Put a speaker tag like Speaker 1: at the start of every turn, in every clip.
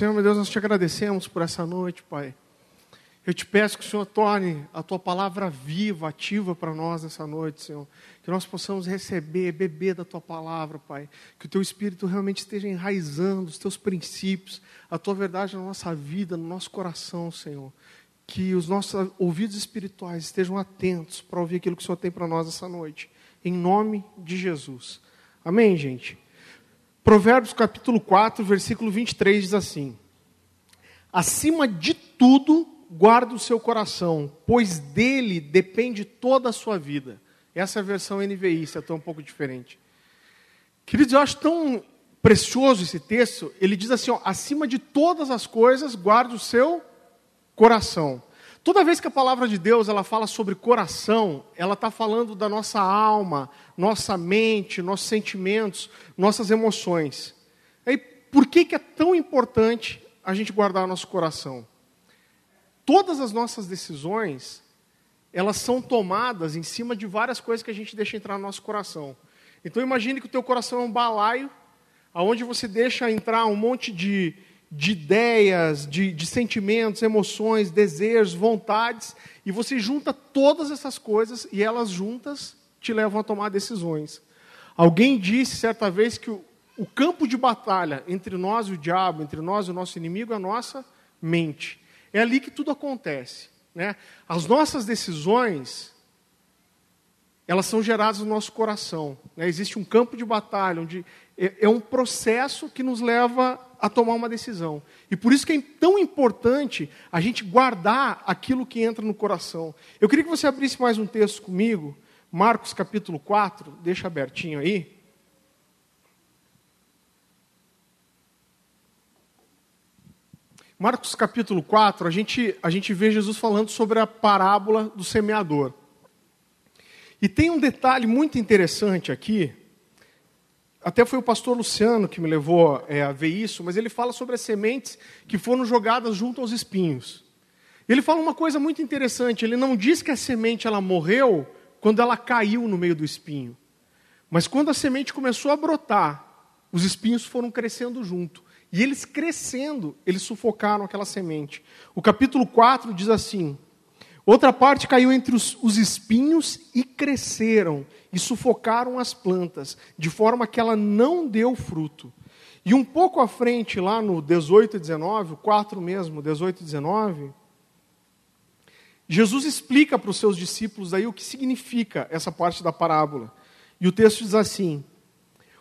Speaker 1: Senhor, meu Deus, nós te agradecemos por essa noite, Pai. Eu te peço que o Senhor torne a tua palavra viva, ativa para nós nessa noite, Senhor. Que nós possamos receber, beber da tua palavra, Pai. Que o teu espírito realmente esteja enraizando os teus princípios, a tua verdade na nossa vida, no nosso coração, Senhor. Que os nossos ouvidos espirituais estejam atentos para ouvir aquilo que o Senhor tem para nós essa noite. Em nome de Jesus. Amém, gente? Provérbios capítulo 4, versículo 23 diz assim: Acima de tudo, guarda o seu coração, pois dele depende toda a sua vida. Essa é a versão NVI, se é tão um pouco diferente. Queridos, eu acho tão precioso esse texto. Ele diz assim: ó, acima de todas as coisas, guarda o seu coração. Toda vez que a palavra de Deus ela fala sobre coração, ela está falando da nossa alma, nossa mente, nossos sentimentos, nossas emoções. E por que, que é tão importante a gente guardar nosso coração? Todas as nossas decisões, elas são tomadas em cima de várias coisas que a gente deixa entrar no nosso coração. Então imagine que o teu coração é um balaio, aonde você deixa entrar um monte de de ideias, de, de sentimentos, emoções, desejos, vontades, e você junta todas essas coisas e elas juntas te levam a tomar decisões. Alguém disse certa vez que o, o campo de batalha entre nós e o diabo, entre nós e o nosso inimigo, é a nossa mente. É ali que tudo acontece. Né? As nossas decisões, elas são geradas no nosso coração. Né? Existe um campo de batalha, onde é, é um processo que nos leva a tomar uma decisão. E por isso que é tão importante a gente guardar aquilo que entra no coração. Eu queria que você abrisse mais um texto comigo, Marcos capítulo 4, deixa abertinho aí. Marcos capítulo 4, a gente, a gente vê Jesus falando sobre a parábola do semeador. E tem um detalhe muito interessante aqui, até foi o pastor Luciano que me levou é, a ver isso, mas ele fala sobre as sementes que foram jogadas junto aos espinhos. Ele fala uma coisa muito interessante, ele não diz que a semente ela morreu quando ela caiu no meio do espinho. Mas quando a semente começou a brotar, os espinhos foram crescendo junto. E eles crescendo, eles sufocaram aquela semente. O capítulo 4 diz assim: Outra parte caiu entre os, os espinhos e cresceram, e sufocaram as plantas, de forma que ela não deu fruto. E um pouco à frente, lá no 18 e 19, o 4 mesmo, 18 e 19, Jesus explica para os seus discípulos aí o que significa essa parte da parábola. E o texto diz assim: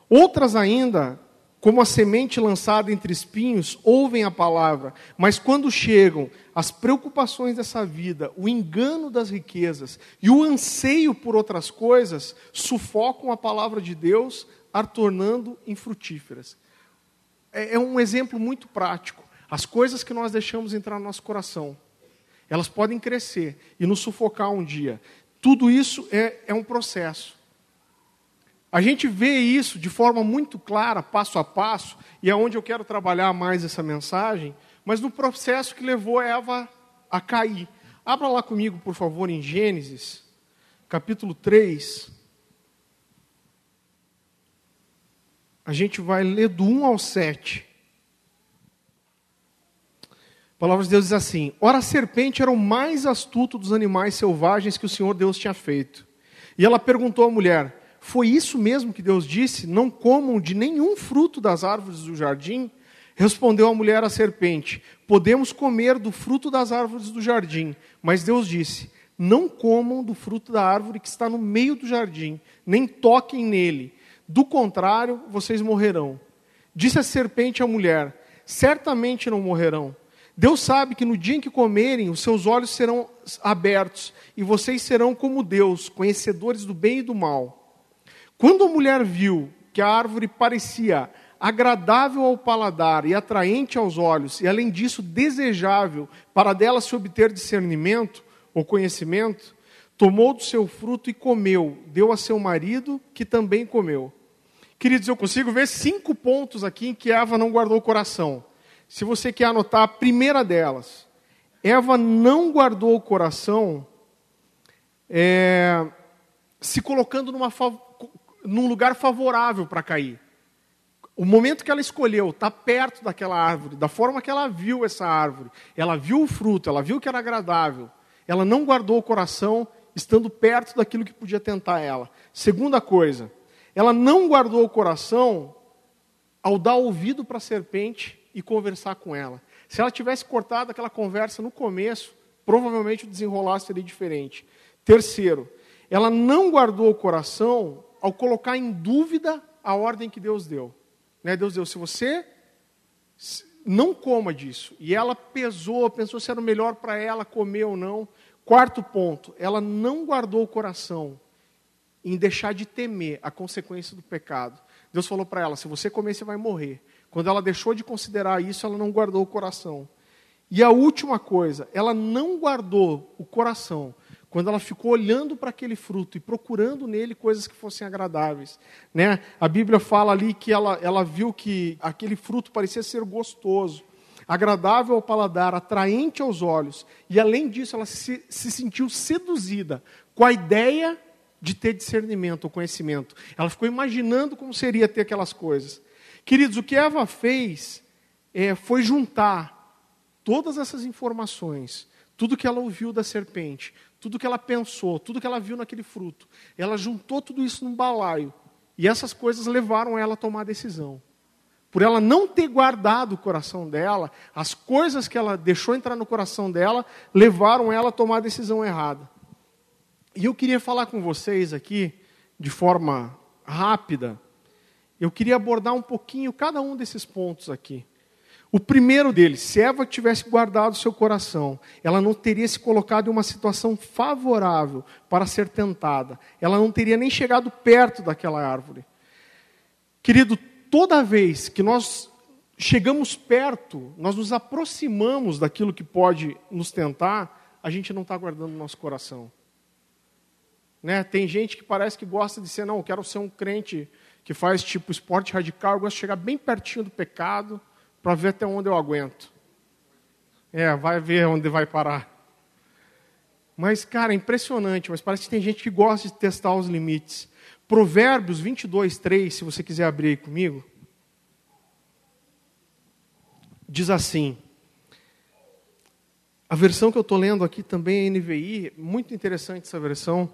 Speaker 1: Outras ainda como a semente lançada entre espinhos, ouvem a palavra, mas quando chegam as preocupações dessa vida, o engano das riquezas e o anseio por outras coisas, sufocam a palavra de Deus, a tornando infrutíferas. É, é um exemplo muito prático. As coisas que nós deixamos entrar no nosso coração, elas podem crescer e nos sufocar um dia. Tudo isso é, é um processo. A gente vê isso de forma muito clara, passo a passo, e é onde eu quero trabalhar mais essa mensagem, mas no processo que levou Eva a cair. Abra lá comigo, por favor, em Gênesis, capítulo 3. A gente vai ler do 1 ao 7. A palavra de Deus diz assim: Ora, a serpente era o mais astuto dos animais selvagens que o Senhor Deus tinha feito. E ela perguntou à mulher: foi isso mesmo que Deus disse? Não comam de nenhum fruto das árvores do jardim? Respondeu a mulher à serpente: Podemos comer do fruto das árvores do jardim. Mas Deus disse: Não comam do fruto da árvore que está no meio do jardim, nem toquem nele. Do contrário, vocês morrerão. Disse a serpente à mulher: Certamente não morrerão. Deus sabe que no dia em que comerem, os seus olhos serão abertos, e vocês serão como Deus, conhecedores do bem e do mal. Quando a mulher viu que a árvore parecia agradável ao paladar e atraente aos olhos, e além disso desejável para dela se obter discernimento ou conhecimento, tomou do seu fruto e comeu, deu a seu marido, que também comeu. Queridos, eu consigo ver cinco pontos aqui em que Eva não guardou o coração. Se você quer anotar a primeira delas, Eva não guardou o coração é, se colocando numa num lugar favorável para cair. o momento que ela escolheu estar tá perto daquela árvore, da forma que ela viu essa árvore, ela viu o fruto, ela viu que era agradável, ela não guardou o coração estando perto daquilo que podia tentar ela. Segunda coisa, ela não guardou o coração ao dar ouvido para a serpente e conversar com ela. Se ela tivesse cortado aquela conversa no começo, provavelmente o desenrolar seria diferente. Terceiro, ela não guardou o coração ao colocar em dúvida a ordem que Deus deu. Né? Deus deu, se você não coma disso. E ela pesou, pensou se era o melhor para ela comer ou não. Quarto ponto, ela não guardou o coração em deixar de temer a consequência do pecado. Deus falou para ela: se você comer, você vai morrer. Quando ela deixou de considerar isso, ela não guardou o coração. E a última coisa, ela não guardou o coração quando ela ficou olhando para aquele fruto e procurando nele coisas que fossem agradáveis. Né? A Bíblia fala ali que ela, ela viu que aquele fruto parecia ser gostoso, agradável ao paladar, atraente aos olhos, e além disso, ela se, se sentiu seduzida com a ideia de ter discernimento ou conhecimento. Ela ficou imaginando como seria ter aquelas coisas. Queridos, o que Eva fez é, foi juntar todas essas informações, tudo que ela ouviu da serpente, tudo que ela pensou, tudo que ela viu naquele fruto. Ela juntou tudo isso num balaio. E essas coisas levaram ela a tomar a decisão. Por ela não ter guardado o coração dela, as coisas que ela deixou entrar no coração dela levaram ela a tomar a decisão errada. E eu queria falar com vocês aqui, de forma rápida, eu queria abordar um pouquinho cada um desses pontos aqui. O primeiro deles, se Eva tivesse guardado seu coração, ela não teria se colocado em uma situação favorável para ser tentada. Ela não teria nem chegado perto daquela árvore. Querido, toda vez que nós chegamos perto, nós nos aproximamos daquilo que pode nos tentar, a gente não está guardando o nosso coração. Né? Tem gente que parece que gosta de ser, não, eu quero ser um crente que faz tipo esporte radical, eu gosto de chegar bem pertinho do pecado para ver até onde eu aguento. É, vai ver onde vai parar. Mas, cara, é impressionante, mas parece que tem gente que gosta de testar os limites. Provérbios 22, 3, se você quiser abrir aí comigo, diz assim. A versão que eu estou lendo aqui também é NVI, muito interessante essa versão.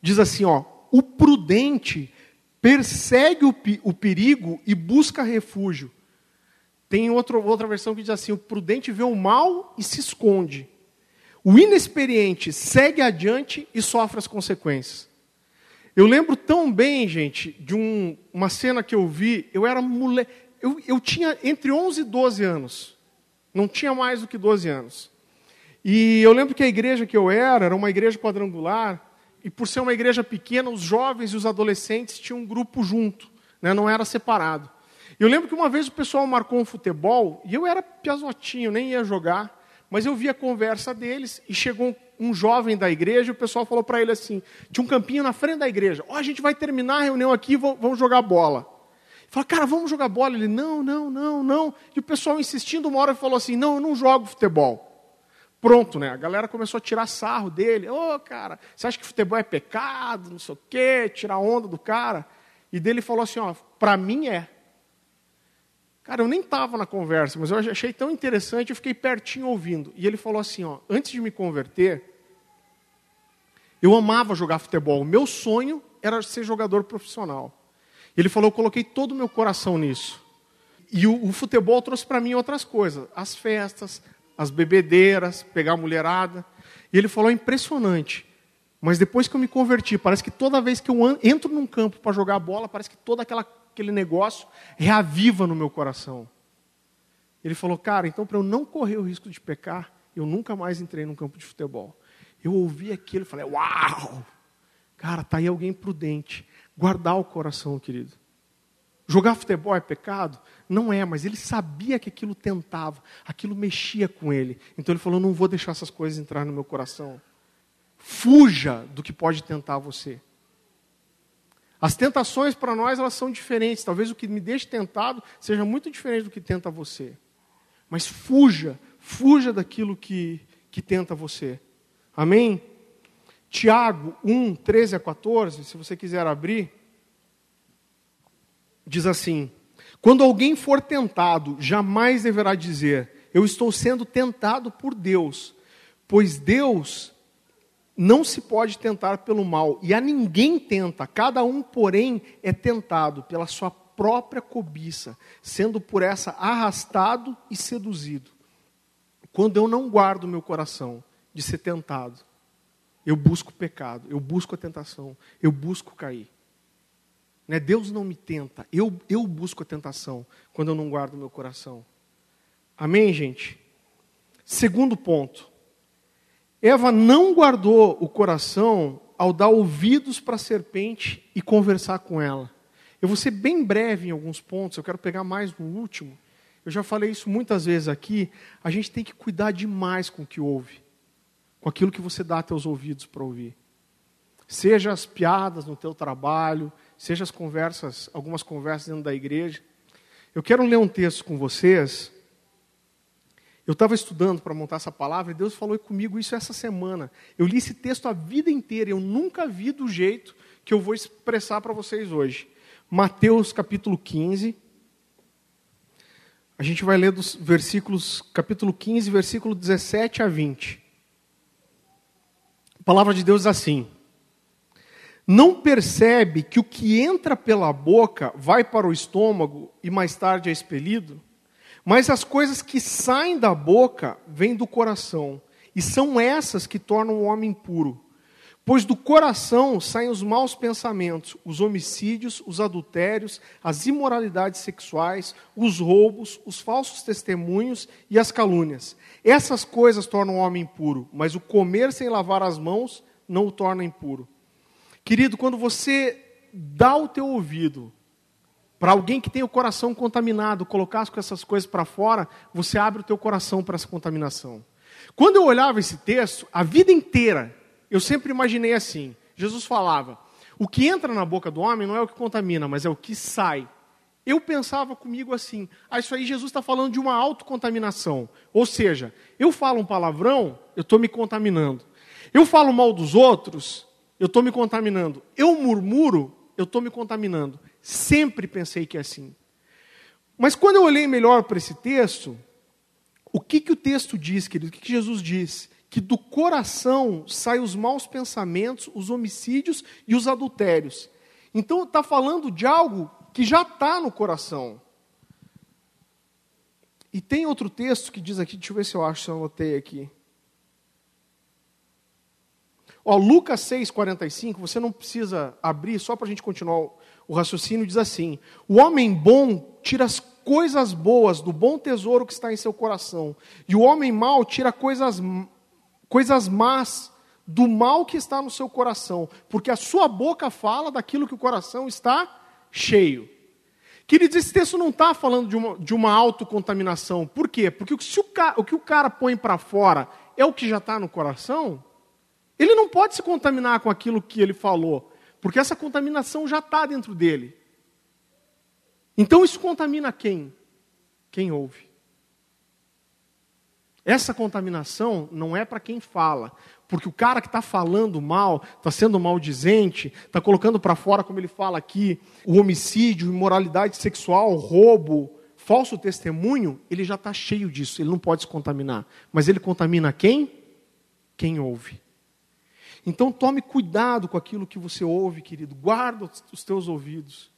Speaker 1: Diz assim, ó, o prudente persegue o, o perigo e busca refúgio. Tem outro, outra versão que diz assim: o prudente vê o mal e se esconde. O inexperiente segue adiante e sofre as consequências. Eu lembro tão bem, gente, de um, uma cena que eu vi. Eu era moleque. Eu, eu tinha entre 11 e 12 anos. Não tinha mais do que 12 anos. E eu lembro que a igreja que eu era era uma igreja quadrangular. E por ser uma igreja pequena, os jovens e os adolescentes tinham um grupo junto, né? não era separado. Eu lembro que uma vez o pessoal marcou um futebol, e eu era piazotinho, nem ia jogar, mas eu vi a conversa deles, e chegou um jovem da igreja, e o pessoal falou para ele assim, tinha um campinho na frente da igreja, ó, oh, a gente vai terminar a reunião aqui, vamos jogar bola. Fala, cara, vamos jogar bola? Ele, não, não, não, não. E o pessoal insistindo, uma hora falou assim, não, eu não jogo futebol. Pronto, né? A galera começou a tirar sarro dele. Ô, oh, cara, você acha que futebol é pecado, não sei o quê, tirar onda do cara? E dele falou assim, ó, para mim é. Cara, eu nem estava na conversa, mas eu achei tão interessante, eu fiquei pertinho ouvindo. E ele falou assim, ó, antes de me converter, eu amava jogar futebol. O meu sonho era ser jogador profissional. Ele falou, eu coloquei todo o meu coração nisso. E o, o futebol trouxe para mim outras coisas, as festas, as bebedeiras, pegar a mulherada. E ele falou: é impressionante. Mas depois que eu me converti, parece que toda vez que eu entro num campo para jogar bola, parece que todo aquela, aquele negócio reaviva no meu coração. Ele falou: cara, então para eu não correr o risco de pecar, eu nunca mais entrei num campo de futebol. Eu ouvi aquilo e falei: uau! Cara, tá aí alguém prudente. Guardar o coração, querido. Jogar futebol é pecado? Não é, mas ele sabia que aquilo tentava, aquilo mexia com ele. Então ele falou: não vou deixar essas coisas entrar no meu coração. Fuja do que pode tentar você. As tentações para nós elas são diferentes. Talvez o que me deixe tentado seja muito diferente do que tenta você. Mas fuja, fuja daquilo que, que tenta você. Amém? Tiago 1, 13 a 14, se você quiser abrir, diz assim: Quando alguém for tentado, jamais deverá dizer: Eu estou sendo tentado por Deus, pois Deus não se pode tentar pelo mal, e a ninguém tenta, cada um, porém, é tentado pela sua própria cobiça, sendo por essa arrastado e seduzido. Quando eu não guardo meu coração de ser tentado, eu busco pecado, eu busco a tentação, eu busco cair. Né? Deus não me tenta, eu, eu busco a tentação quando eu não guardo meu coração. Amém, gente? Segundo ponto. Eva não guardou o coração ao dar ouvidos para a serpente e conversar com ela. Eu vou ser bem breve em alguns pontos, eu quero pegar mais no último. Eu já falei isso muitas vezes aqui. A gente tem que cuidar demais com o que ouve, com aquilo que você dá teus ouvidos para ouvir. Seja as piadas no teu trabalho, seja as conversas, algumas conversas dentro da igreja. Eu quero ler um texto com vocês. Eu estava estudando para montar essa palavra e Deus falou comigo isso essa semana. Eu li esse texto a vida inteira, eu nunca vi do jeito que eu vou expressar para vocês hoje. Mateus capítulo 15. A gente vai ler dos versículos, capítulo 15, versículo 17 a 20. A palavra de Deus diz assim: Não percebe que o que entra pela boca vai para o estômago e mais tarde é expelido? Mas as coisas que saem da boca vêm do coração, e são essas que tornam o homem puro. Pois do coração saem os maus pensamentos, os homicídios, os adultérios, as imoralidades sexuais, os roubos, os falsos testemunhos e as calúnias. Essas coisas tornam o homem impuro, mas o comer sem lavar as mãos não o torna impuro. Querido, quando você dá o teu ouvido para alguém que tem o coração contaminado, colocar essas coisas para fora, você abre o teu coração para essa contaminação. Quando eu olhava esse texto, a vida inteira, eu sempre imaginei assim: Jesus falava, o que entra na boca do homem não é o que contamina, mas é o que sai. Eu pensava comigo assim: ah, isso aí Jesus está falando de uma autocontaminação. Ou seja, eu falo um palavrão, eu estou me contaminando. Eu falo mal dos outros, eu estou me contaminando. Eu murmuro, eu estou me contaminando. Sempre pensei que é assim. Mas quando eu olhei melhor para esse texto, o que, que o texto diz, querido? O que, que Jesus diz? que do coração saem os maus pensamentos, os homicídios e os adultérios. Então está falando de algo que já está no coração. E tem outro texto que diz aqui, deixa eu ver se eu acho, se eu anotei aqui. Ó, Lucas 6,45, você não precisa abrir, só para a gente continuar o raciocínio, diz assim: O homem bom tira as coisas boas do bom tesouro que está em seu coração, e o homem mau tira coisas coisas más, do mal que está no seu coração, porque a sua boca fala daquilo que o coração está cheio. Queridos, esse texto não está falando de uma, de uma autocontaminação. Por quê? Porque se o, o que o cara põe para fora é o que já está no coração, ele não pode se contaminar com aquilo que ele falou, porque essa contaminação já está dentro dele. Então isso contamina quem? Quem ouve. Essa contaminação não é para quem fala, porque o cara que está falando mal, está sendo maldizente, está colocando para fora, como ele fala aqui, o homicídio, imoralidade sexual, roubo, falso testemunho, ele já está cheio disso, ele não pode se contaminar. Mas ele contamina quem? Quem ouve. Então tome cuidado com aquilo que você ouve, querido, guarda os teus ouvidos.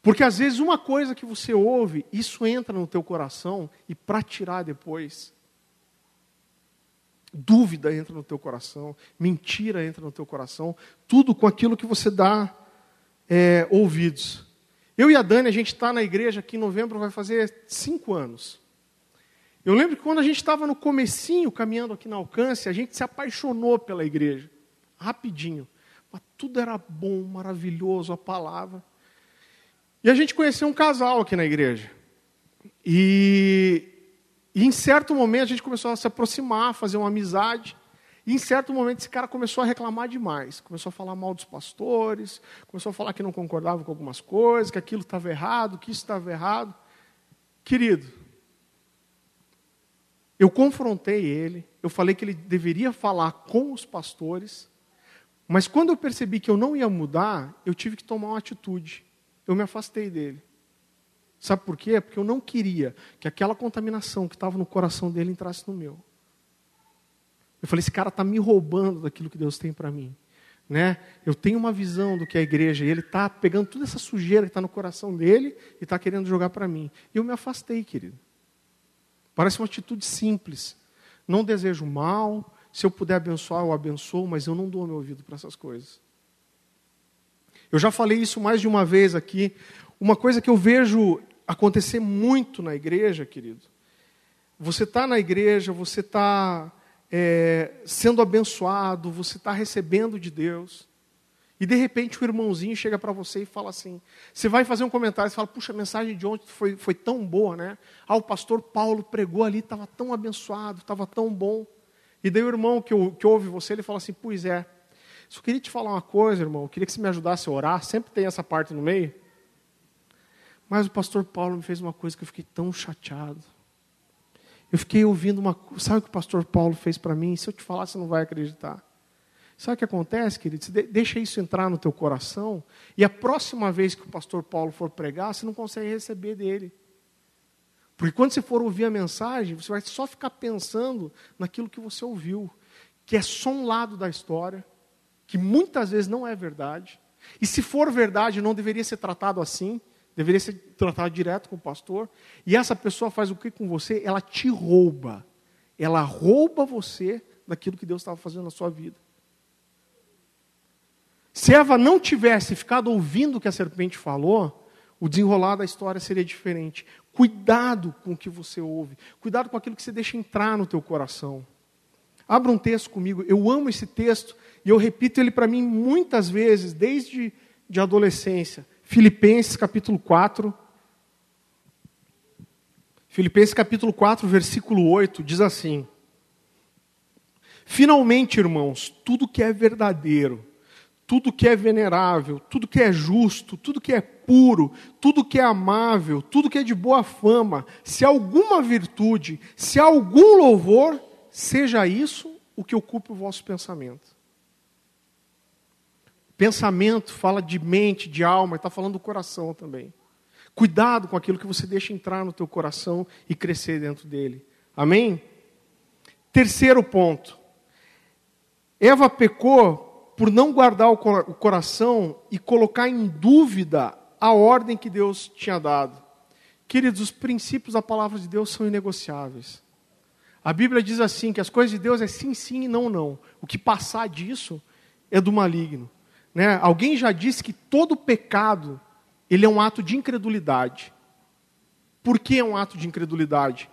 Speaker 1: Porque às vezes uma coisa que você ouve, isso entra no teu coração e para tirar depois. Dúvida entra no teu coração, mentira entra no teu coração, tudo com aquilo que você dá é, ouvidos. Eu e a Dani, a gente está na igreja aqui em novembro, vai fazer cinco anos. Eu lembro que quando a gente estava no comecinho, caminhando aqui na Alcance, a gente se apaixonou pela igreja, rapidinho. Mas tudo era bom, maravilhoso, a palavra. E a gente conheceu um casal aqui na igreja. E, e, em certo momento a gente começou a se aproximar, fazer uma amizade. E em certo momento esse cara começou a reclamar demais. Começou a falar mal dos pastores, começou a falar que não concordava com algumas coisas, que aquilo estava errado, que isso estava errado. Querido, eu confrontei ele, eu falei que ele deveria falar com os pastores, mas quando eu percebi que eu não ia mudar, eu tive que tomar uma atitude eu me afastei dele. Sabe por quê? Porque eu não queria que aquela contaminação que estava no coração dele entrasse no meu. Eu falei, esse cara está me roubando daquilo que Deus tem para mim. Né? Eu tenho uma visão do que é a igreja, e ele está pegando toda essa sujeira que está no coração dele e está querendo jogar para mim. E eu me afastei, querido. Parece uma atitude simples. Não desejo mal, se eu puder abençoar, eu abençoo, mas eu não dou meu ouvido para essas coisas. Eu já falei isso mais de uma vez aqui. Uma coisa que eu vejo acontecer muito na igreja, querido. Você está na igreja, você está é, sendo abençoado, você está recebendo de Deus. E de repente o irmãozinho chega para você e fala assim: você vai fazer um comentário, você fala, puxa, a mensagem de ontem foi, foi tão boa, né? Ah, o pastor Paulo pregou ali, estava tão abençoado, estava tão bom. E daí o irmão que, que ouve você, ele fala assim: pois é, só queria te falar uma coisa, irmão, eu queria que você me ajudasse a orar, sempre tem essa parte no meio. Mas o pastor Paulo me fez uma coisa que eu fiquei tão chateado. Eu fiquei ouvindo uma coisa. Sabe o que o pastor Paulo fez para mim? Se eu te falar, você não vai acreditar. Sabe o que acontece, querido? Deixa isso entrar no teu coração e a próxima vez que o pastor Paulo for pregar, você não consegue receber dele. Porque quando você for ouvir a mensagem, você vai só ficar pensando naquilo que você ouviu, que é só um lado da história, que muitas vezes não é verdade. E se for verdade, não deveria ser tratado assim, deveria ser tratado direto com o pastor. E essa pessoa faz o que com você? Ela te rouba. Ela rouba você daquilo que Deus estava fazendo na sua vida. Se Eva não tivesse ficado ouvindo o que a serpente falou, o desenrolar da história seria diferente. Cuidado com o que você ouve. Cuidado com aquilo que você deixa entrar no teu coração. Abra um texto comigo. Eu amo esse texto e eu repito ele para mim muitas vezes, desde de adolescência. Filipenses capítulo 4. Filipenses capítulo 4, versículo 8, diz assim: Finalmente, irmãos, tudo que é verdadeiro, tudo que é venerável, tudo que é justo, tudo que é puro, tudo que é amável, tudo que é de boa fama, se alguma virtude, se algum louvor, seja isso o que ocupe o vosso pensamento. Pensamento fala de mente, de alma, está falando do coração também. Cuidado com aquilo que você deixa entrar no teu coração e crescer dentro dele. Amém? Terceiro ponto. Eva pecou por não guardar o coração e colocar em dúvida a ordem que Deus tinha dado. Queridos, os princípios da palavra de Deus são inegociáveis. A Bíblia diz assim que as coisas de Deus é sim, sim e não, não. O que passar disso é do maligno. Né? Alguém já disse que todo pecado ele é um ato de incredulidade. Por que é um ato de incredulidade?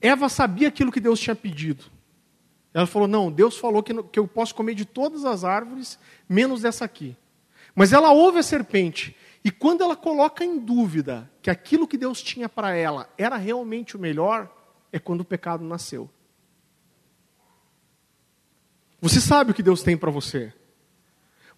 Speaker 1: Eva sabia aquilo que Deus tinha pedido. Ela falou: Não, Deus falou que, que eu posso comer de todas as árvores, menos dessa aqui. Mas ela ouve a serpente. E quando ela coloca em dúvida que aquilo que Deus tinha para ela era realmente o melhor, é quando o pecado nasceu. Você sabe o que Deus tem para você.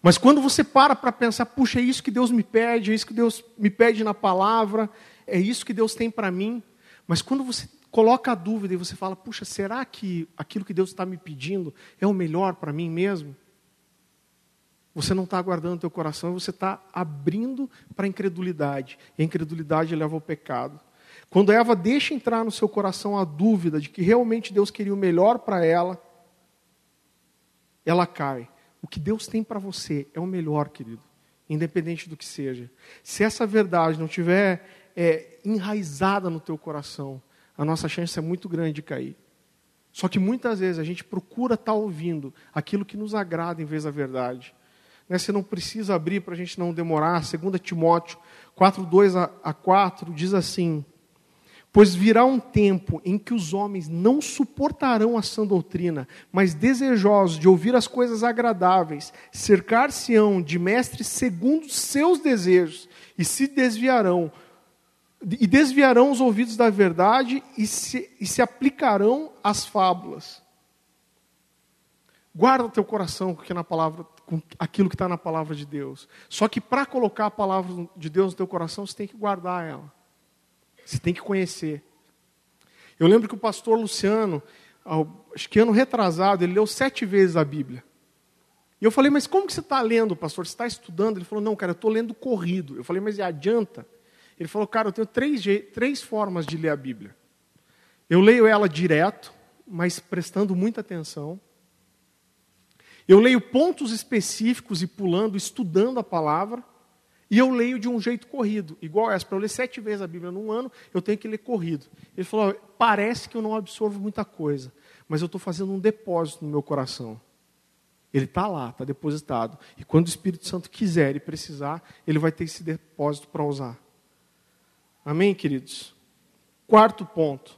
Speaker 1: Mas quando você para para pensar, puxa, é isso que Deus me pede, é isso que Deus me pede na palavra, é isso que Deus tem para mim. Mas quando você coloca a dúvida e você fala, puxa, será que aquilo que Deus está me pedindo é o melhor para mim mesmo? Você não está guardando teu coração, você está abrindo para a incredulidade. E a incredulidade leva ao pecado. Quando Eva deixa entrar no seu coração a dúvida de que realmente Deus queria o melhor para ela, ela cai. O que Deus tem para você é o melhor, querido, independente do que seja. Se essa verdade não tiver é, enraizada no teu coração, a nossa chance é muito grande de cair. Só que muitas vezes a gente procura estar tá ouvindo aquilo que nos agrada em vez da verdade. Né? Você não precisa abrir para a gente não demorar. 2 Timóteo 4, 2 a 4 diz assim: Pois virá um tempo em que os homens não suportarão a sã doutrina, mas desejosos de ouvir as coisas agradáveis, cercar-se-ão de mestres segundo seus desejos, e se desviarão, e desviarão os ouvidos da verdade e se, e se aplicarão às fábulas. Guarda teu coração com, na palavra, com aquilo que está na palavra de Deus. Só que para colocar a palavra de Deus no teu coração, você tem que guardar ela. Você tem que conhecer. Eu lembro que o pastor Luciano, acho que ano retrasado, ele leu sete vezes a Bíblia. E eu falei, mas como que você está lendo, pastor? Você está estudando? Ele falou, não, cara, eu estou lendo corrido. Eu falei, mas adianta? Ele falou, cara, eu tenho três, três formas de ler a Bíblia. Eu leio ela direto, mas prestando muita atenção. Eu leio pontos específicos e pulando, estudando a palavra. E eu leio de um jeito corrido, igual essa. Para eu ler sete vezes a Bíblia num ano, eu tenho que ler corrido. Ele falou: parece que eu não absorvo muita coisa, mas eu estou fazendo um depósito no meu coração. Ele está lá, está depositado. E quando o Espírito Santo quiser e precisar, ele vai ter esse depósito para usar. Amém, queridos? Quarto ponto.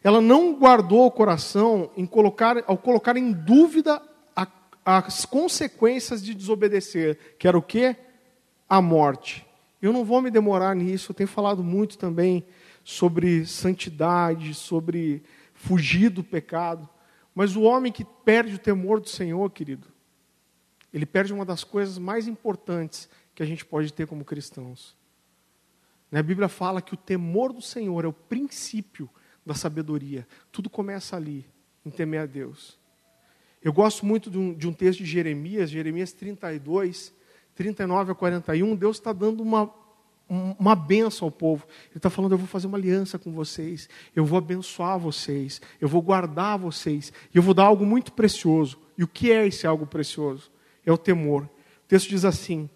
Speaker 1: Ela não guardou o coração em colocar, ao colocar em dúvida a, as consequências de desobedecer, que era o quê? A morte. Eu não vou me demorar nisso, eu tenho falado muito também sobre santidade, sobre fugir do pecado. Mas o homem que perde o temor do Senhor, querido, ele perde uma das coisas mais importantes que a gente pode ter como cristãos. A Bíblia fala que o temor do Senhor é o princípio da sabedoria. Tudo começa ali, em temer a Deus. Eu gosto muito de um, de um texto de Jeremias, Jeremias 32, 39 a 41. Deus está dando uma, uma benção ao povo. Ele está falando: eu vou fazer uma aliança com vocês, eu vou abençoar vocês, eu vou guardar vocês, e eu vou dar algo muito precioso. E o que é esse algo precioso? É o temor. O texto diz assim: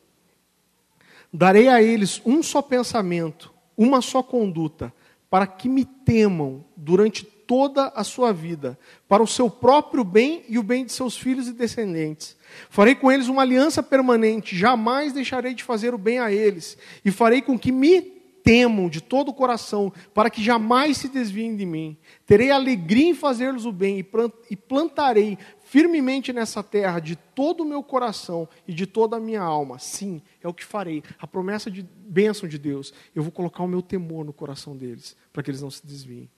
Speaker 1: Darei a eles um só pensamento, uma só conduta, para que me temam durante toda a sua vida, para o seu próprio bem e o bem de seus filhos e descendentes. Farei com eles uma aliança permanente, jamais deixarei de fazer o bem a eles, e farei com que me temam de todo o coração, para que jamais se desviem de mim. Terei alegria em fazer-lhes o bem, e plantarei firmemente nessa terra de todo o meu coração e de toda a minha alma. Sim, é o que farei. A promessa de bênção de Deus. Eu vou colocar o meu temor no coração deles, para que eles não se desviem.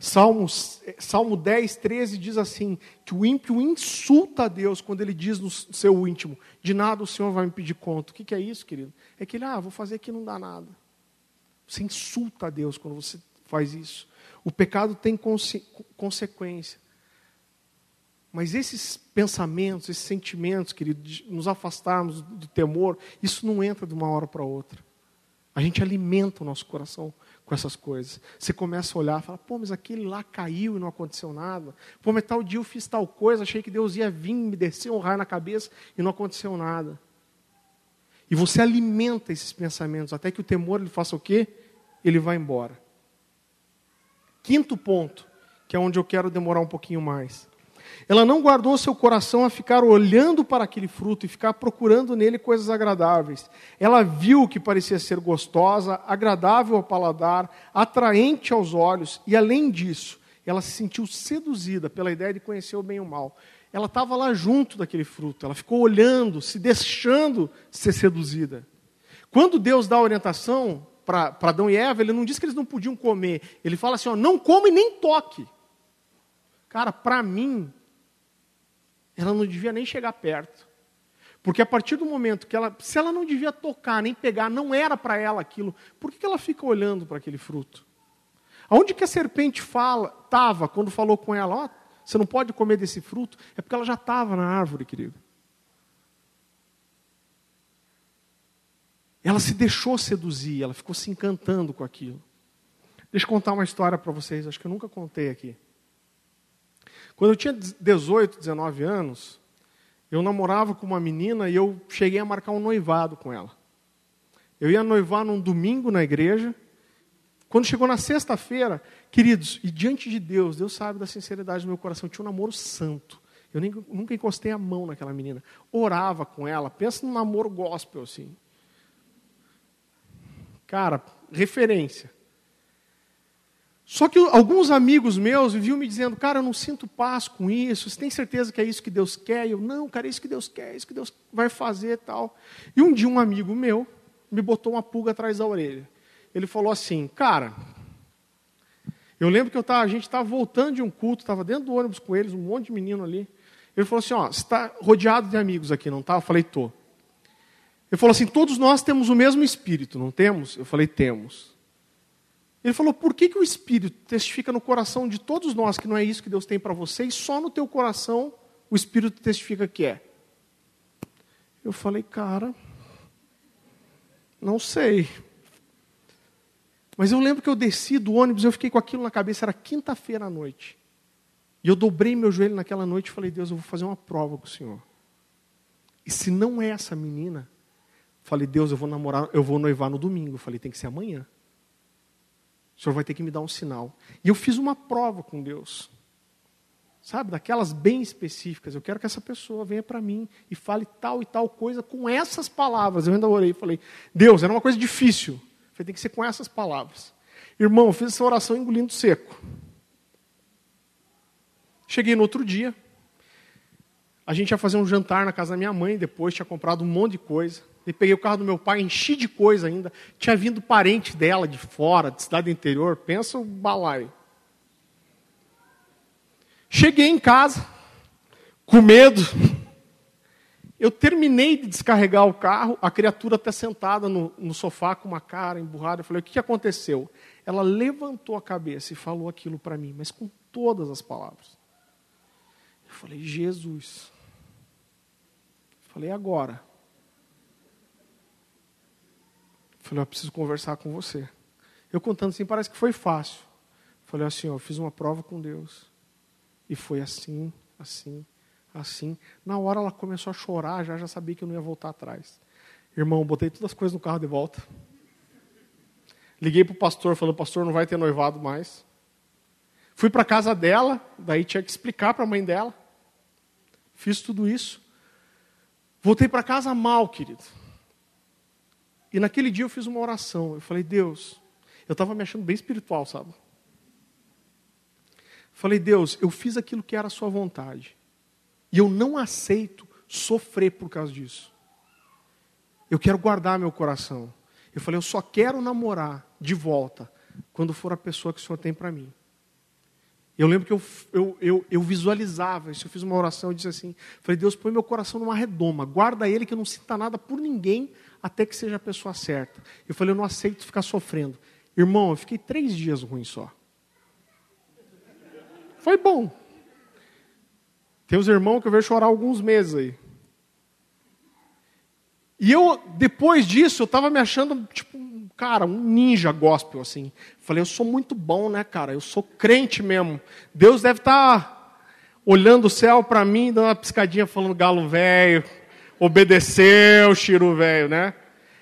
Speaker 1: Salmos, Salmo 10, 13 diz assim: que o ímpio insulta a Deus quando ele diz no seu íntimo: de nada o Senhor vai me pedir conta. O que, que é isso, querido? É que ele, ah, vou fazer aqui não dá nada. Você insulta a Deus quando você faz isso. O pecado tem conse consequência. Mas esses pensamentos, esses sentimentos, querido, de nos afastarmos do temor, isso não entra de uma hora para outra. A gente alimenta o nosso coração com essas coisas. Você começa a olhar e fala, pô, mas aquele lá caiu e não aconteceu nada. Pô, mas tal dia eu fiz tal coisa, achei que Deus ia vir me descer um raio na cabeça e não aconteceu nada. E você alimenta esses pensamentos até que o temor ele faça o quê? Ele vai embora. Quinto ponto, que é onde eu quero demorar um pouquinho mais. Ela não guardou seu coração a ficar olhando para aquele fruto e ficar procurando nele coisas agradáveis. Ela viu que parecia ser gostosa, agradável ao paladar, atraente aos olhos, e além disso, ela se sentiu seduzida pela ideia de conhecer o bem e o mal. Ela estava lá junto daquele fruto, ela ficou olhando, se deixando ser seduzida. Quando Deus dá orientação para Adão e Eva, ele não diz que eles não podiam comer, ele fala assim: ó, não come nem toque. Cara, para mim, ela não devia nem chegar perto. Porque a partir do momento que ela, se ela não devia tocar nem pegar, não era para ela aquilo, por que ela fica olhando para aquele fruto? Aonde que a serpente fala, estava quando falou com ela, ó, oh, você não pode comer desse fruto? É porque ela já estava na árvore, querido. Ela se deixou seduzir, ela ficou se encantando com aquilo. Deixa eu contar uma história para vocês, acho que eu nunca contei aqui. Quando eu tinha 18, 19 anos, eu namorava com uma menina e eu cheguei a marcar um noivado com ela. Eu ia noivar num domingo na igreja. Quando chegou na sexta-feira, queridos, e diante de Deus, Deus sabe da sinceridade do meu coração, tinha um namoro santo. Eu nem, nunca encostei a mão naquela menina. Orava com ela, pensa num namoro gospel assim. Cara, referência. Só que alguns amigos meus viviam me dizendo, cara, eu não sinto paz com isso, você tem certeza que é isso que Deus quer? E eu, não, cara, é isso que Deus quer, é isso que Deus vai fazer tal. E um dia um amigo meu me botou uma pulga atrás da orelha. Ele falou assim, cara, eu lembro que eu tava, a gente estava voltando de um culto, estava dentro do ônibus com eles, um monte de menino ali. Ele falou assim, ó, você está rodeado de amigos aqui, não tá? Eu falei, tô. Ele falou assim, todos nós temos o mesmo espírito, não temos? Eu falei, temos. Ele falou: por que, que o Espírito testifica no coração de todos nós que não é isso que Deus tem para você, e só no teu coração o Espírito testifica que é? Eu falei, cara, não sei. Mas eu lembro que eu desci do ônibus, eu fiquei com aquilo na cabeça, era quinta-feira à noite. E eu dobrei meu joelho naquela noite e falei: Deus, eu vou fazer uma prova com o Senhor. E se não é essa menina, falei: Deus, eu vou namorar, eu vou noivar no domingo. falei: tem que ser amanhã. O Senhor vai ter que me dar um sinal. E eu fiz uma prova com Deus. Sabe, daquelas bem específicas. Eu quero que essa pessoa venha para mim e fale tal e tal coisa com essas palavras. Eu ainda orei e falei: Deus, era uma coisa difícil. Falei, tem que ser com essas palavras. Irmão, eu fiz essa oração engolindo seco. Cheguei no outro dia. A gente ia fazer um jantar na casa da minha mãe, depois tinha comprado um monte de coisa. E peguei o carro do meu pai, enchi de coisa ainda. Tinha vindo parente dela de fora, de cidade interior. Pensa o balaio. Cheguei em casa, com medo. Eu terminei de descarregar o carro, a criatura até sentada no, no sofá com uma cara emburrada. Eu falei: o que aconteceu? Ela levantou a cabeça e falou aquilo para mim, mas com todas as palavras. Eu falei: Jesus. Eu falei: agora. Eu falei: eu preciso conversar com você. Eu contando assim, parece que foi fácil. Falei assim: eu fiz uma prova com Deus. E foi assim, assim, assim. Na hora ela começou a chorar, já, já sabia que eu não ia voltar atrás. Irmão, botei todas as coisas no carro de volta. Liguei para o pastor, falando, pastor, não vai ter noivado mais. Fui para casa dela, daí tinha que explicar para a mãe dela. Fiz tudo isso. Voltei para casa mal, querido. E naquele dia eu fiz uma oração. Eu falei, Deus, eu estava me achando bem espiritual, sabe? Falei, Deus, eu fiz aquilo que era a sua vontade. E eu não aceito sofrer por causa disso. Eu quero guardar meu coração. Eu falei, eu só quero namorar de volta quando for a pessoa que o Senhor tem para mim. Eu lembro que eu, eu, eu, eu, visualizava isso, eu fiz uma oração e disse assim: falei, Deus, põe meu coração numa redoma, guarda ele que eu não sinta nada por ninguém até que seja a pessoa certa. Eu falei, eu não aceito ficar sofrendo. Irmão, eu fiquei três dias ruim só. Foi bom. Tem os irmãos que eu vejo chorar alguns meses aí. E eu, depois disso, eu estava me achando, tipo, cara, um ninja gospel, assim. Falei, eu sou muito bom, né, cara? Eu sou crente mesmo. Deus deve estar tá olhando o céu para mim, dando uma piscadinha, falando galo velho, obedeceu, Chiru velho, né?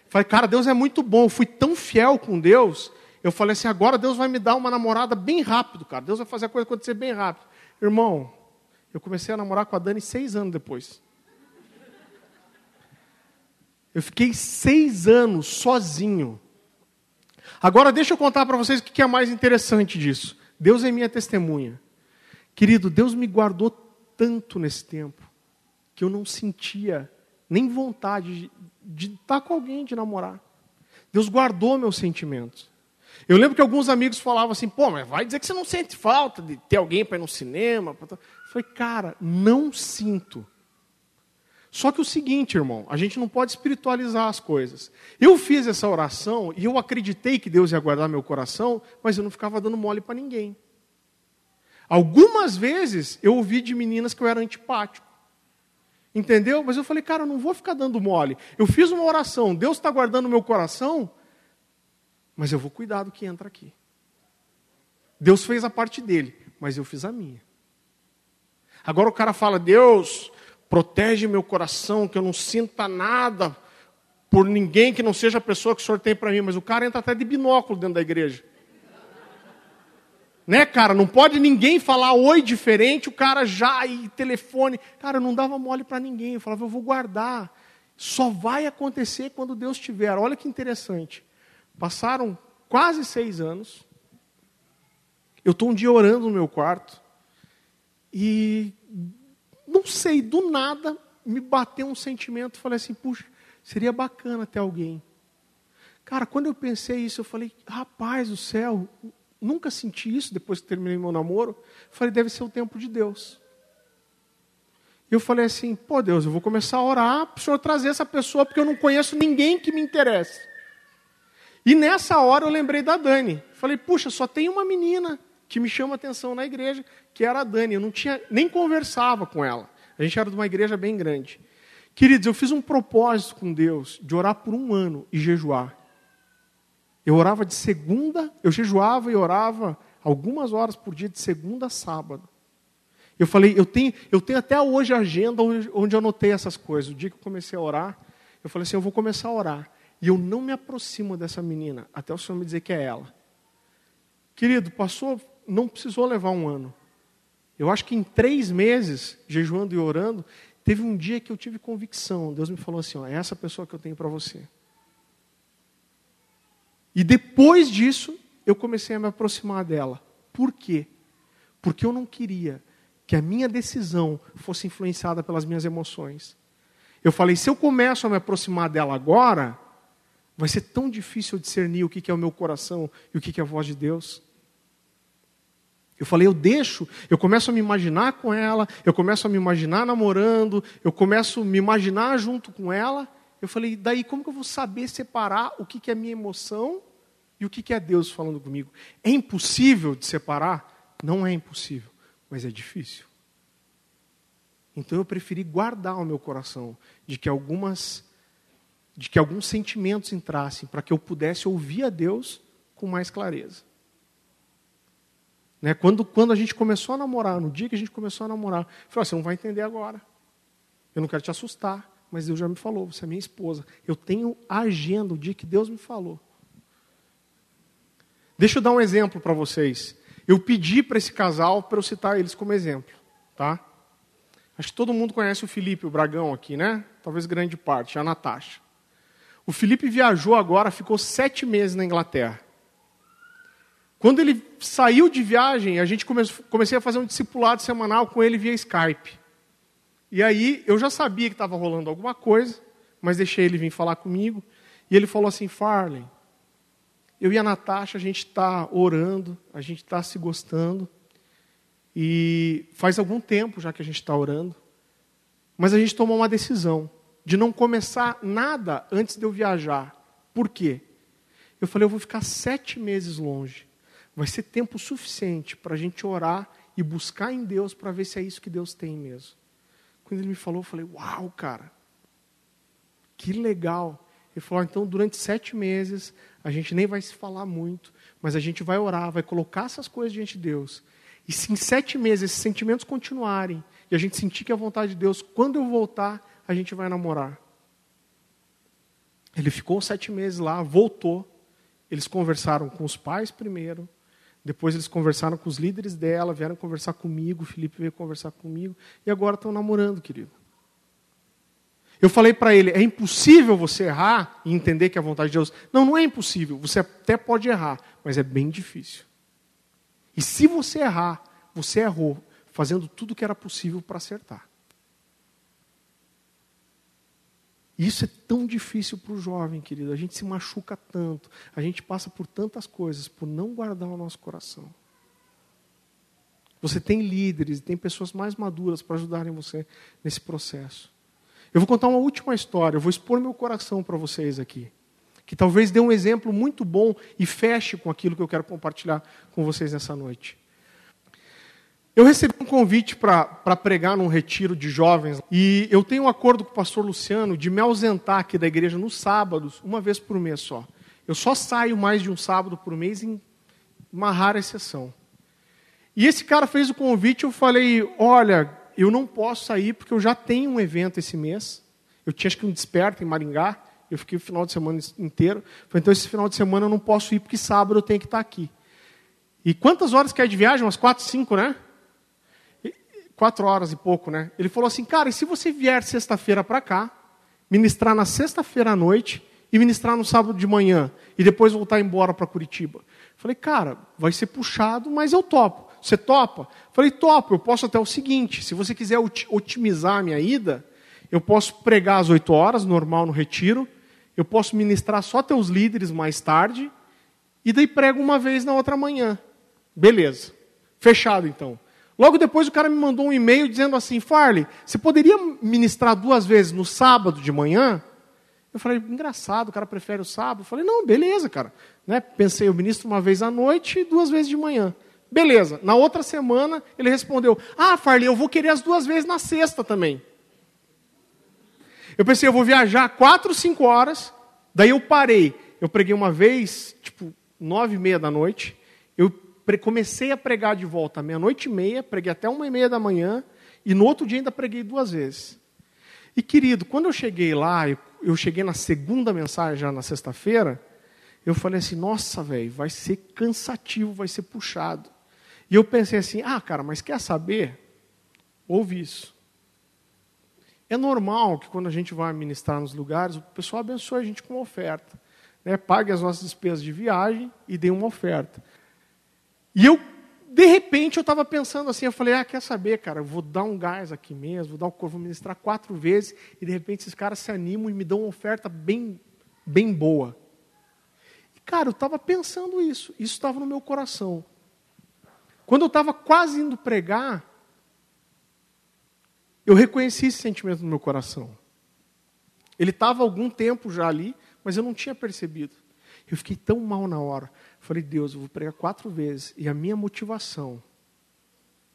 Speaker 1: Falei, cara, Deus é muito bom. Eu fui tão fiel com Deus. Eu falei assim, agora Deus vai me dar uma namorada bem rápido, cara. Deus vai fazer a coisa acontecer bem rápido. Irmão, eu comecei a namorar com a Dani seis anos depois. Eu fiquei seis anos sozinho. Agora deixa eu contar para vocês o que é mais interessante disso. Deus é minha testemunha. Querido, Deus me guardou tanto nesse tempo que eu não sentia nem vontade de, estar com alguém, de namorar. Deus guardou meus sentimentos. Eu lembro que alguns amigos falavam assim: pô, mas vai dizer que você não sente falta de ter alguém para ir no cinema. Falei, cara, não sinto. Só que o seguinte, irmão, a gente não pode espiritualizar as coisas. Eu fiz essa oração e eu acreditei que Deus ia guardar meu coração, mas eu não ficava dando mole para ninguém. Algumas vezes eu ouvi de meninas que eu era antipático. Entendeu? Mas eu falei, cara, eu não vou ficar dando mole. Eu fiz uma oração, Deus está guardando meu coração, mas eu vou cuidar do que entra aqui. Deus fez a parte dele, mas eu fiz a minha. Agora o cara fala: Deus, protege meu coração, que eu não sinta nada por ninguém que não seja a pessoa que o Senhor tem para mim. Mas o cara entra até de binóculo dentro da igreja. Né, cara? Não pode ninguém falar oi diferente, o cara já e telefone. Cara, eu não dava mole para ninguém. Eu falava, eu vou guardar. Só vai acontecer quando Deus tiver. Olha que interessante. Passaram quase seis anos. Eu estou um dia orando no meu quarto. E não sei, do nada me bateu um sentimento. Falei assim, puxa, seria bacana ter alguém. Cara, quando eu pensei isso, eu falei, rapaz do céu, nunca senti isso depois que terminei meu namoro. Falei, deve ser o tempo de Deus. Eu falei assim, pô Deus, eu vou começar a orar para o Senhor trazer essa pessoa, porque eu não conheço ninguém que me interesse. E nessa hora eu lembrei da Dani. Falei, puxa, só tem uma menina que me chama atenção na igreja, que era a Dani. Eu não tinha nem conversava com ela. A gente era de uma igreja bem grande. Queridos, eu fiz um propósito com Deus de orar por um ano e jejuar. Eu orava de segunda, eu jejuava e orava algumas horas por dia, de segunda a sábado. Eu falei, eu tenho, eu tenho até hoje a agenda onde eu anotei essas coisas. O dia que eu comecei a orar, eu falei assim: eu vou começar a orar. E eu não me aproximo dessa menina até o Senhor me dizer que é ela. Querido, passou, não precisou levar um ano. Eu acho que em três meses, jejuando e orando, teve um dia que eu tive convicção. Deus me falou assim: ó, é essa pessoa que eu tenho para você. E depois disso, eu comecei a me aproximar dela. Por quê? Porque eu não queria que a minha decisão fosse influenciada pelas minhas emoções. Eu falei, se eu começo a me aproximar dela agora, vai ser tão difícil discernir o que é o meu coração e o que é a voz de Deus. Eu falei, eu deixo, eu começo a me imaginar com ela, eu começo a me imaginar namorando, eu começo a me imaginar junto com ela. Eu falei, daí como que eu vou saber separar o que é minha emoção e o que é Deus falando comigo? É impossível de separar? Não é impossível mas é difícil. Então eu preferi guardar o meu coração de que algumas de que alguns sentimentos entrassem para que eu pudesse ouvir a Deus com mais clareza. Né? Quando, quando a gente começou a namorar, no dia que a gente começou a namorar, eu falei, você não vai entender agora. Eu não quero te assustar, mas Deus já me falou, você é minha esposa. Eu tenho agenda, o dia que Deus me falou. Deixa eu dar um exemplo para vocês. Eu pedi para esse casal para eu citar eles como exemplo, tá? Acho que todo mundo conhece o Felipe, o Bragão aqui, né? Talvez grande parte, a Natasha. O Felipe viajou agora, ficou sete meses na Inglaterra. Quando ele saiu de viagem, a gente comecei a fazer um discipulado semanal com ele via Skype. E aí eu já sabia que estava rolando alguma coisa, mas deixei ele vir falar comigo. E ele falou assim: Farley, eu e a Natasha, a gente está orando, a gente está se gostando. E faz algum tempo já que a gente está orando. Mas a gente tomou uma decisão de não começar nada antes de eu viajar. Por quê? Eu falei, eu vou ficar sete meses longe. Vai ser tempo suficiente para a gente orar e buscar em Deus para ver se é isso que Deus tem mesmo. Quando ele me falou, eu falei, uau, cara, que legal. Ele falou, ah, então durante sete meses a gente nem vai se falar muito, mas a gente vai orar, vai colocar essas coisas diante de Deus. E se em sete meses esses sentimentos continuarem, e a gente sentir que é a vontade de Deus, quando eu voltar, a gente vai namorar. Ele ficou sete meses lá, voltou. Eles conversaram com os pais primeiro, depois eles conversaram com os líderes dela, vieram conversar comigo, o Felipe veio conversar comigo, e agora estão namorando, querido. Eu falei para ele: é impossível você errar e entender que é a vontade de Deus. Não, não é impossível. Você até pode errar, mas é bem difícil. E se você errar, você errou, fazendo tudo o que era possível para acertar. Isso é tão difícil para o jovem, querido. A gente se machuca tanto, a gente passa por tantas coisas por não guardar o nosso coração. Você tem líderes, tem pessoas mais maduras para ajudarem você nesse processo. Eu vou contar uma última história, eu vou expor meu coração para vocês aqui. Que talvez dê um exemplo muito bom e feche com aquilo que eu quero compartilhar com vocês nessa noite. Eu recebi um convite para pregar num retiro de jovens e eu tenho um acordo com o pastor Luciano de me ausentar aqui da igreja nos sábados, uma vez por mês só. Eu só saio mais de um sábado por mês em uma rara exceção. E esse cara fez o convite, eu falei: olha, eu não posso sair porque eu já tenho um evento esse mês. Eu tinha acho que um desperto em Maringá. Eu fiquei o final de semana inteiro. Falei, então esse final de semana eu não posso ir porque sábado eu tenho que estar aqui. E quantas horas que é de viagem? Umas quatro, cinco, né? Quatro horas e pouco, né? Ele falou assim, cara, e se você vier sexta-feira para cá, ministrar na sexta-feira à noite e ministrar no sábado de manhã e depois voltar embora para Curitiba? Falei, cara, vai ser puxado, mas eu topo. Você topa? Falei, topo, eu posso até o seguinte: se você quiser otimizar a minha ida, eu posso pregar às 8 horas, normal no retiro, eu posso ministrar só os líderes mais tarde, e daí prego uma vez na outra manhã. Beleza. Fechado então. Logo depois o cara me mandou um e-mail dizendo assim: Farley, você poderia ministrar duas vezes no sábado de manhã? Eu falei, engraçado, o cara prefere o sábado. Eu falei, não, beleza, cara. Né? Pensei, eu ministro uma vez à noite e duas vezes de manhã. Beleza. Na outra semana, ele respondeu: Ah, Farley, eu vou querer as duas vezes na sexta também. Eu pensei, eu vou viajar quatro, cinco horas. Daí eu parei. Eu preguei uma vez, tipo, nove e meia da noite. Eu comecei a pregar de volta meia-noite e meia, preguei até uma e meia da manhã, e no outro dia ainda preguei duas vezes. E querido, quando eu cheguei lá, eu, cheguei na segunda mensagem, já na sexta-feira, eu falei assim: nossa, velho, vai ser cansativo, vai ser puxado. E eu pensei assim: ah, cara, mas quer saber? Ouve isso. É normal que quando a gente vai ministrar nos lugares, o pessoal abençoe a gente com uma oferta. Né? Pague as nossas despesas de viagem e dê uma oferta. E eu, de repente, eu estava pensando assim, eu falei, ah, quer saber, cara, eu vou dar um gás aqui mesmo, vou dar o corpo, vou ministrar quatro vezes, e de repente esses caras se animam e me dão uma oferta bem, bem boa. E, cara, eu estava pensando isso, isso estava no meu coração. Quando eu estava quase indo pregar, eu reconheci esse sentimento no meu coração. Ele estava algum tempo já ali, mas eu não tinha percebido. Eu fiquei tão mal na hora. Falei, Deus, eu vou pregar quatro vezes e a minha motivação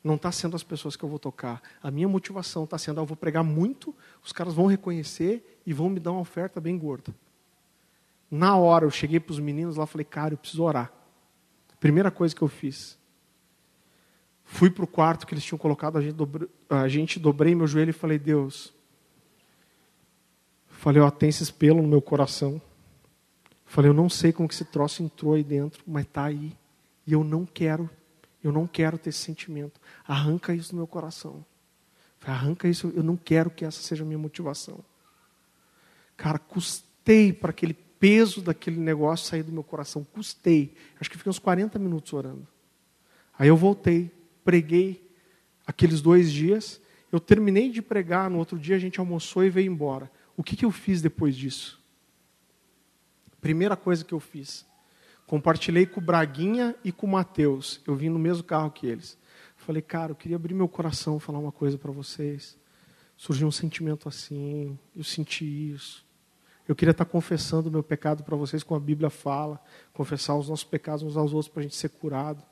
Speaker 1: não está sendo as pessoas que eu vou tocar. A minha motivação está sendo, ah, eu vou pregar muito, os caras vão reconhecer e vão me dar uma oferta bem gorda. Na hora, eu cheguei para os meninos lá falei, cara, eu preciso orar. Primeira coisa que eu fiz. Fui para o quarto que eles tinham colocado, a gente, dobre, a gente dobrei meu joelho e falei, Deus. Falei, ó, tem esses pelos no meu coração. Falei, eu não sei como que esse troço entrou aí dentro, mas está aí. E eu não quero, eu não quero ter esse sentimento. Arranca isso do meu coração. Falei, arranca isso, eu não quero que essa seja a minha motivação. Cara, custei para aquele peso daquele negócio sair do meu coração. Custei. Acho que fiquei uns 40 minutos orando. Aí eu voltei, preguei aqueles dois dias. Eu terminei de pregar, no outro dia a gente almoçou e veio embora. O que, que eu fiz depois disso? Primeira coisa que eu fiz. Compartilhei com o Braguinha e com o Mateus. Eu vim no mesmo carro que eles. Falei, cara, eu queria abrir meu coração, falar uma coisa para vocês. Surgiu um sentimento assim, eu senti isso. Eu queria estar confessando o meu pecado para vocês, como a Bíblia fala, confessar os nossos pecados uns aos outros para a gente ser curado.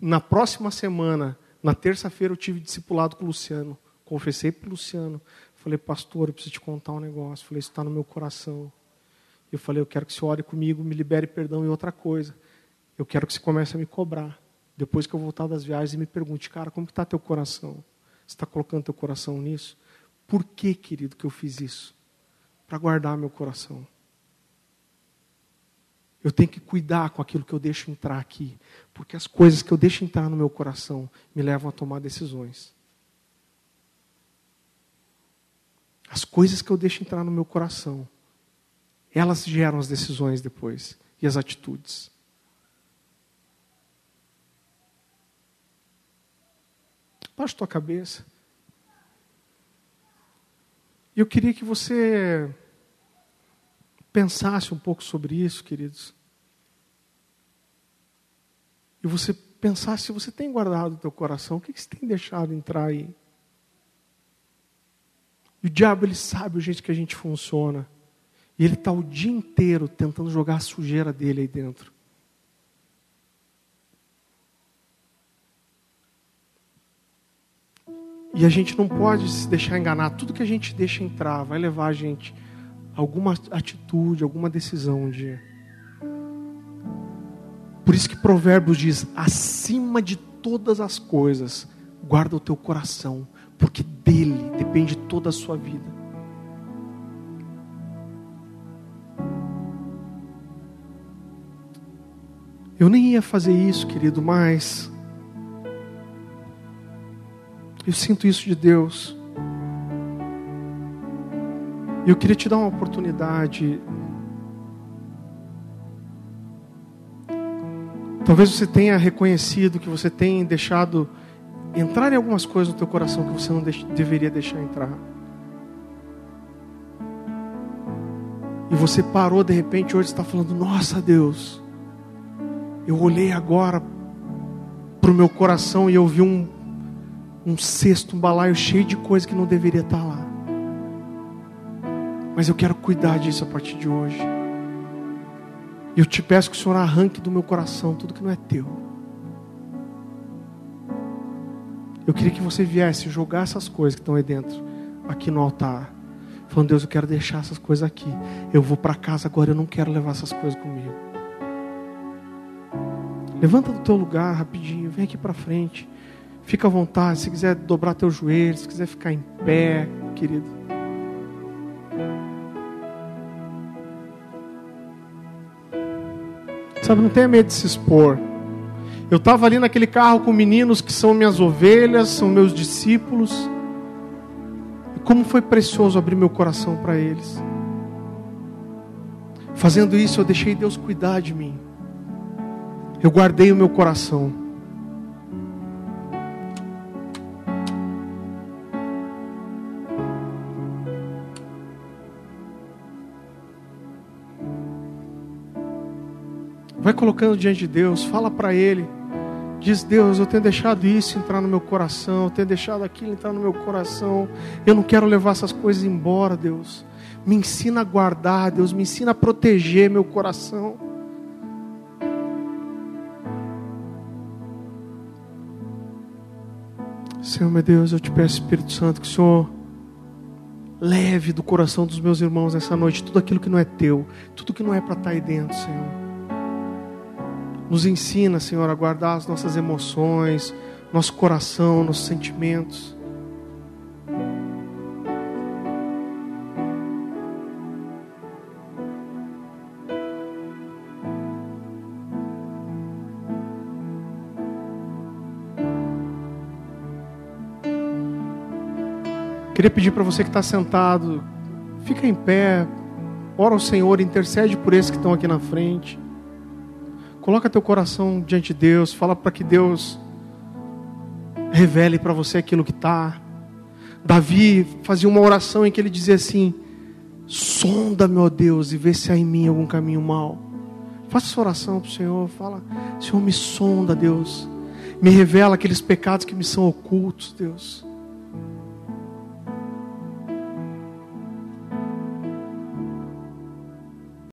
Speaker 1: Na próxima semana, na terça-feira, eu tive discipulado com o Luciano. Confessei para o Luciano. Falei, pastor, eu preciso te contar um negócio. Falei, isso está no meu coração. Eu falei, eu quero que você ore comigo, me libere perdão e outra coisa. Eu quero que você comece a me cobrar. Depois que eu voltar das viagens e me pergunte, cara, como está teu coração? Você está colocando teu coração nisso? Por que, querido, que eu fiz isso? Para guardar meu coração. Eu tenho que cuidar com aquilo que eu deixo entrar aqui, porque as coisas que eu deixo entrar no meu coração me levam a tomar decisões. As coisas que eu deixo entrar no meu coração, elas geram as decisões depois e as atitudes. Baixa tua cabeça. E eu queria que você pensasse um pouco sobre isso, queridos. E você pensasse se você tem guardado o teu coração, o que, você tem deixado entrar aí? E o diabo, ele sabe o jeito que a gente funciona. E ele está o dia inteiro tentando jogar a sujeira dele aí dentro. E a gente não pode se deixar enganar. Tudo que a gente deixa entrar vai levar a gente alguma atitude, alguma decisão um dia. Por isso que Provérbios diz: acima de todas as coisas, guarda o teu coração, porque dele depende toda a sua vida. Eu nem ia fazer isso, querido, mas eu sinto isso de Deus. Eu queria te dar uma oportunidade. Talvez você tenha reconhecido que você tem deixado entrar em algumas coisas no teu coração que você não deix deveria deixar entrar. E você parou de repente hoje está falando: Nossa Deus, eu olhei agora para o meu coração e eu vi um, um cesto, um balaio cheio de coisa que não deveria estar lá. Mas eu quero cuidar disso a partir de hoje. E eu te peço que o Senhor arranque do meu coração tudo que não é teu. Eu queria que você viesse jogar essas coisas que estão aí dentro, aqui no altar. Falando, Deus, eu quero deixar essas coisas aqui. Eu vou para casa agora, eu não quero levar essas coisas comigo. Levanta do teu lugar rapidinho, vem aqui para frente. Fica à vontade, se quiser dobrar teu joelho, se quiser ficar em pé, querido. Sabe, não tenha medo de se expor. Eu estava ali naquele carro com meninos que são minhas ovelhas, são meus discípulos. E como foi precioso abrir meu coração para eles. Fazendo isso, eu deixei Deus cuidar de mim. Eu guardei o meu coração. Vai colocando diante de Deus, fala para Ele. Diz, Deus, eu tenho deixado isso entrar no meu coração, eu tenho deixado aquilo entrar no meu coração. Eu não quero levar essas coisas embora, Deus. Me ensina a guardar, Deus, me ensina a proteger meu coração. Senhor, meu Deus, eu te peço, Espírito Santo, que o Senhor leve do coração dos meus irmãos nessa noite tudo aquilo que não é teu, tudo que não é para estar tá aí dentro, Senhor. Nos ensina, Senhor, a guardar as nossas emoções, nosso coração, nossos sentimentos. Queria pedir para você que está sentado, fica em pé, ora ao Senhor, intercede por esses que estão aqui na frente. Coloca teu coração diante de Deus, fala para que Deus revele para você aquilo que está. Davi fazia uma oração em que ele dizia assim: Sonda, meu Deus, e vê se há em mim algum caminho mau. Faça essa oração para o Senhor. Fala, Senhor, me sonda, Deus. Me revela aqueles pecados que me são ocultos, Deus.